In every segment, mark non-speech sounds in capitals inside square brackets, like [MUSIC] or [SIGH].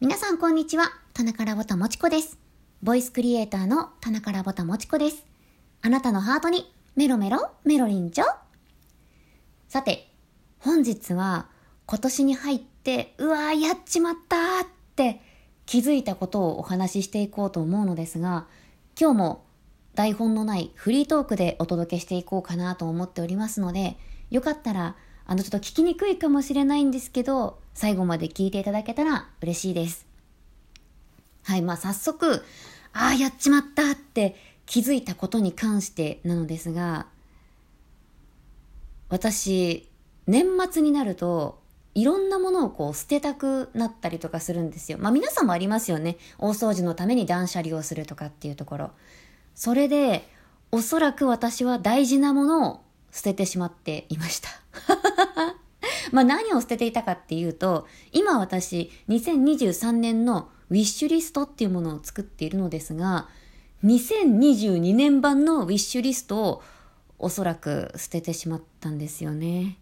皆さんこんにちは。田中らぼたもちこです。ボイスクリエイターの田中らぼたもちこです。あなたのハートにメロメロメロリンチョ。さて、本日は今年に入って、うわーやっちまったーって気づいたことをお話ししていこうと思うのですが、今日も台本のないフリートークでお届けしていこうかなと思っておりますので、よかったら、あのちょっと聞きにくいかもしれないんですけど、最後まで聞いていただけたら嬉しいです。はい、まあ早速、ああ、やっちまったって気づいたことに関してなのですが、私、年末になると、いろんなものをこう捨てたくなったりとかするんですよ。まあ皆さんもありますよね。大掃除のために断捨離をするとかっていうところ。それで、おそらく私は大事なものを捨ててしまっていました。[LAUGHS] まあ何を捨てていたかっていうと、今私、2023年のウィッシュリストっていうものを作っているのですが、2022年版のウィッシュリストをおそらく捨ててしまったんですよね。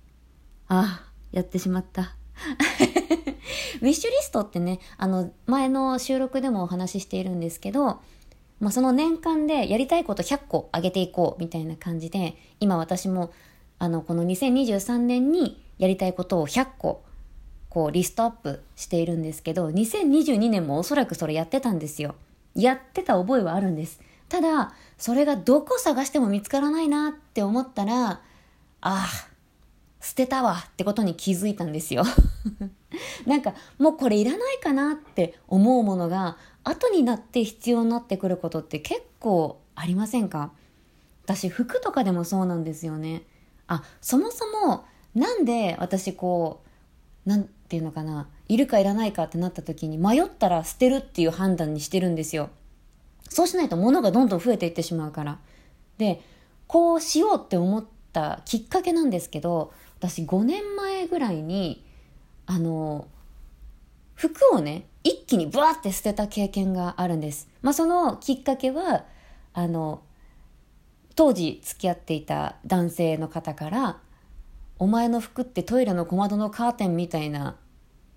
ああ、やってしまった。[LAUGHS] ウィッシュリストってね、あの、前の収録でもお話ししているんですけど、まあ、その年間でやりたいこと100個上げていこうみたいな感じで、今私も、あの、この2023年にやりたいことを100個、こう、リストアップしているんですけど、2022年もおそらくそれやってたんですよ。やってた覚えはあるんです。ただ、それがどこ探しても見つからないなって思ったら、ああ、捨てたわってことに気づいたんですよ。[LAUGHS] [LAUGHS] なんかもうこれいらないかなって思うものが後になって必要になってくることって結構ありませんか？私服とかでもそうなんですよね。あ、そもそもなんで私こう、なんていうのかな、いるかいらないかってなった時に迷ったら捨てるっていう判断にしてるんですよ。そうしないと物がどんどん増えていってしまうから。で、こうしようって思ったきっかけなんですけど、私5年前ぐらいに、あの、服をね、一気にブワって捨てた経験があるんです。まあそのきっかけは、あの、当時付き合っていた男性の方から、お前の服ってトイレの小窓のカーテンみたいな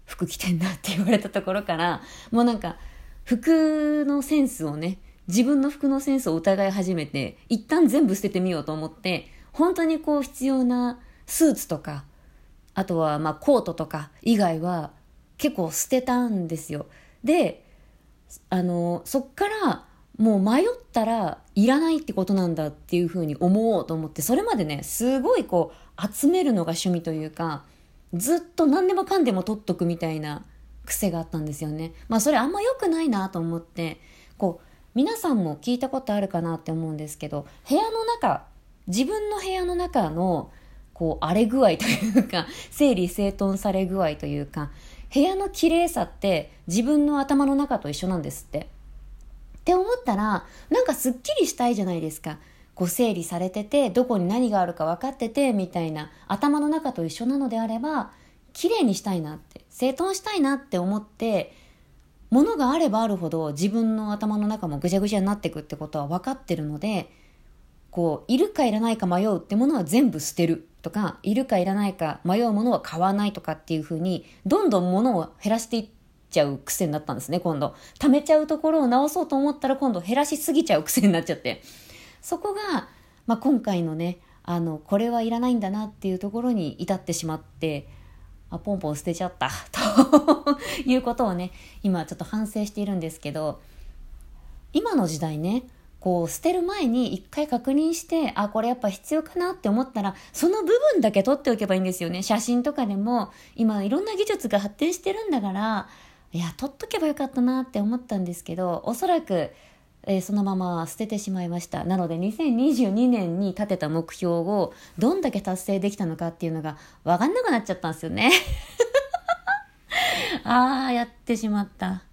服着てんなって言われたところから、もうなんか、服のセンスをね、自分の服のセンスを疑い始めて、一旦全部捨ててみようと思って、本当にこう必要なスーツとか、あとはまあコートとか以外は結構捨てたんですよ。で、あの、そっからもう迷ったらいらないってことなんだっていうふうに思おうと思って、それまでね、すごいこう集めるのが趣味というか、ずっと何でもかんでも取っとくみたいな癖があったんですよね。まあそれあんま良くないなと思って、こう、皆さんも聞いたことあるかなって思うんですけど、部屋の中、自分の部屋の中のこう荒れ具合というか、[LAUGHS] 整理整頓され具合というか、部屋の綺麗さって自分の頭の中と一緒なんですって。って思ったら、なんかすっきりしたいじゃないですか。こう整理されてて、どこに何があるか分かってて、みたいな頭の中と一緒なのであれば、綺麗にしたいなって、整頓したいなって思って、物があればあるほど自分の頭の中もぐちゃぐちゃになっていくってことは分かってるので、こう、いるかいらないか迷うってものは全部捨てるとか、いるかいらないか迷うものは買わないとかっていうふうに、どんどん物を減らしていっちゃう癖になったんですね、今度。溜めちゃうところを直そうと思ったら今度減らしすぎちゃう癖になっちゃって。そこが、まあ、今回のね、あの、これはいらないんだなっていうところに至ってしまって、あ、ポンポン捨てちゃった、[LAUGHS] ということをね、今ちょっと反省しているんですけど、今の時代ね、こう捨てる前に一回確認して、あ、これやっぱ必要かなって思ったら、その部分だけ取っておけばいいんですよね。写真とかでも、今いろんな技術が発展してるんだから、いや、取っとけばよかったなって思ったんですけど、おそらく、えーそのまま捨ててしまいました。なので2022年に立てた目標をどんだけ達成できたのかっていうのがわかんなくなっちゃったんですよね。[LAUGHS] ああ、やってしまった。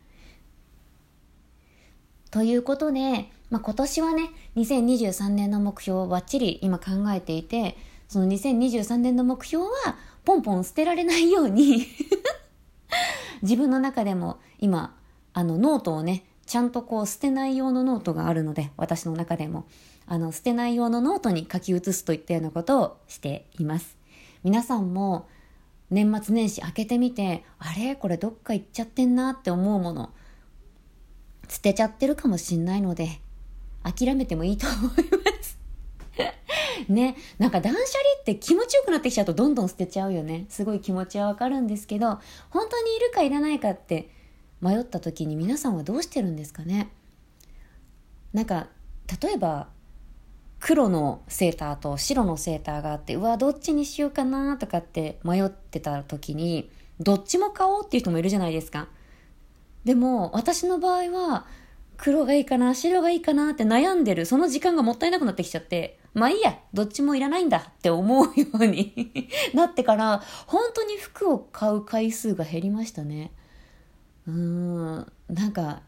ということで、まあ、今年はね、2023年の目標をバッチリ今考えていて、その2023年の目標は、ポンポン捨てられないように [LAUGHS] 自分の中でも今、あのノートをね、ちゃんとこう捨てない用のノートがあるので、私の中でも、あの捨てない用のノートに書き写すといったようなことをしています。皆さんも、年末年始開けてみて、あれ？これどっか行っちゃってんなって思うもの、捨てちゃってるかもしんないので、諦めてもいいと思います。[LAUGHS] ね、なんか断捨離って気持ちよくなってきちゃうとどんどん捨てちゃうよね。すごい気持ちはわかるんですけど、本当にいるかいらないかって迷った時に皆さんはどうしてるんですかねなんか、例えば、黒のセーターと白のセーターがあって、うわ、どっちにしようかなとかって迷ってた時に、どっちも買おうっていう人もいるじゃないですか。でも、私の場合は、黒がいいかな、白がいいかなって悩んでる、その時間がもったいなくなってきちゃって、まあいいや、どっちもいらないんだって思うように [LAUGHS] なってから、本当に服を買う回数が減りましたね。うーん、なんか、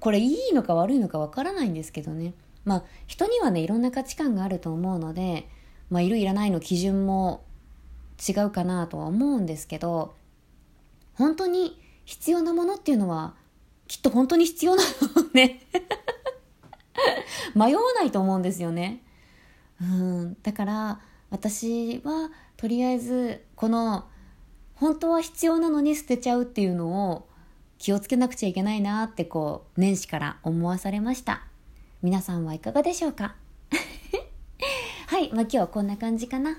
これいいのか悪いのかわからないんですけどね。まあ人にはね、いろんな価値観があると思うので、まあいるいらないの基準も違うかなとは思うんですけど、本当に必要なものっていうのはきっと本当に必要なのね [LAUGHS] 迷わないと思うんですよね。うん、だから私はとりあえずこの本当は必要なのに捨てちゃうっていうのを気をつけなくちゃいけないなってこう年始から思わされました。皆さんはいかがでしょうか？[LAUGHS] はい、まあ今日はこんな感じかな。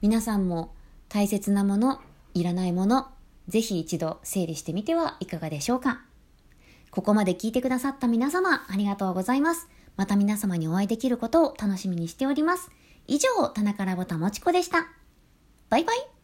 皆さんも大切なもの、いらないもの、ぜひ一度整理してみてはいかがでしょうか？ここまで聞いてくださった皆様、ありがとうございます。また皆様にお会いできることを楽しみにしております。以上、田中ラボタもちこでした。バイバイ。